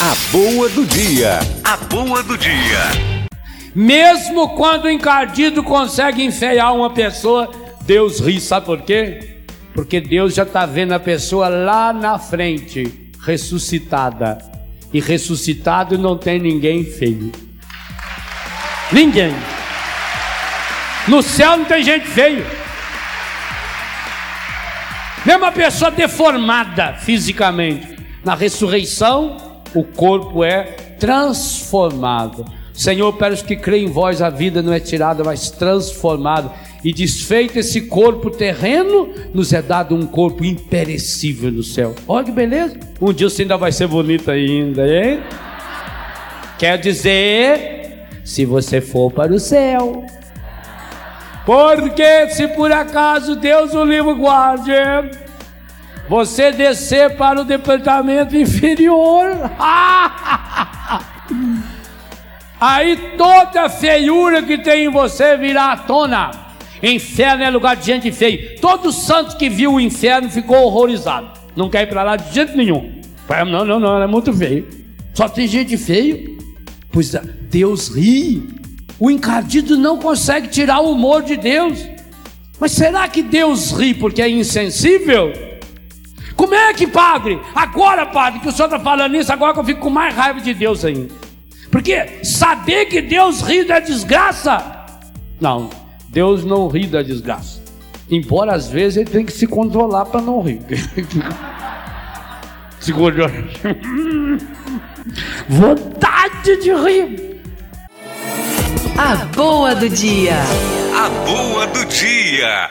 A boa do dia. A boa do dia. Mesmo quando o encardido consegue enfeiar uma pessoa, Deus ri, sabe por quê? Porque Deus já está vendo a pessoa lá na frente, ressuscitada. E ressuscitado não tem ninguém feio. Ninguém. No céu não tem gente feio. Mesmo uma pessoa deformada fisicamente. Na ressurreição, o corpo é transformado. Senhor, para os que creem em vós, a vida não é tirada, mas transformada. E desfeito esse corpo terreno, nos é dado um corpo imperecível no céu. Olha que beleza. Um dia você ainda vai ser bonito ainda, hein? Quer dizer, se você for para o céu. Porque se por acaso Deus o livro guarde, você descer para o departamento inferior, aí toda feiura que tem em você virá à tona. Inferno é lugar de gente feia. Todo santo que viu o inferno ficou horrorizado. Não quer ir para lá de jeito nenhum. Não, não, não, é muito feio. Só tem gente feio. Pois Deus ri. O encardido não consegue tirar o humor de Deus. Mas será que Deus ri porque é insensível? Como é que, padre? Agora, padre, que o senhor está falando isso, agora que eu fico com mais raiva de Deus ainda. Porque saber que Deus ri da desgraça. Não, Deus não ri da desgraça. Embora às vezes ele tem que se controlar para não rir. se controlar. Vontade de rir. A boa do dia. A boa do dia.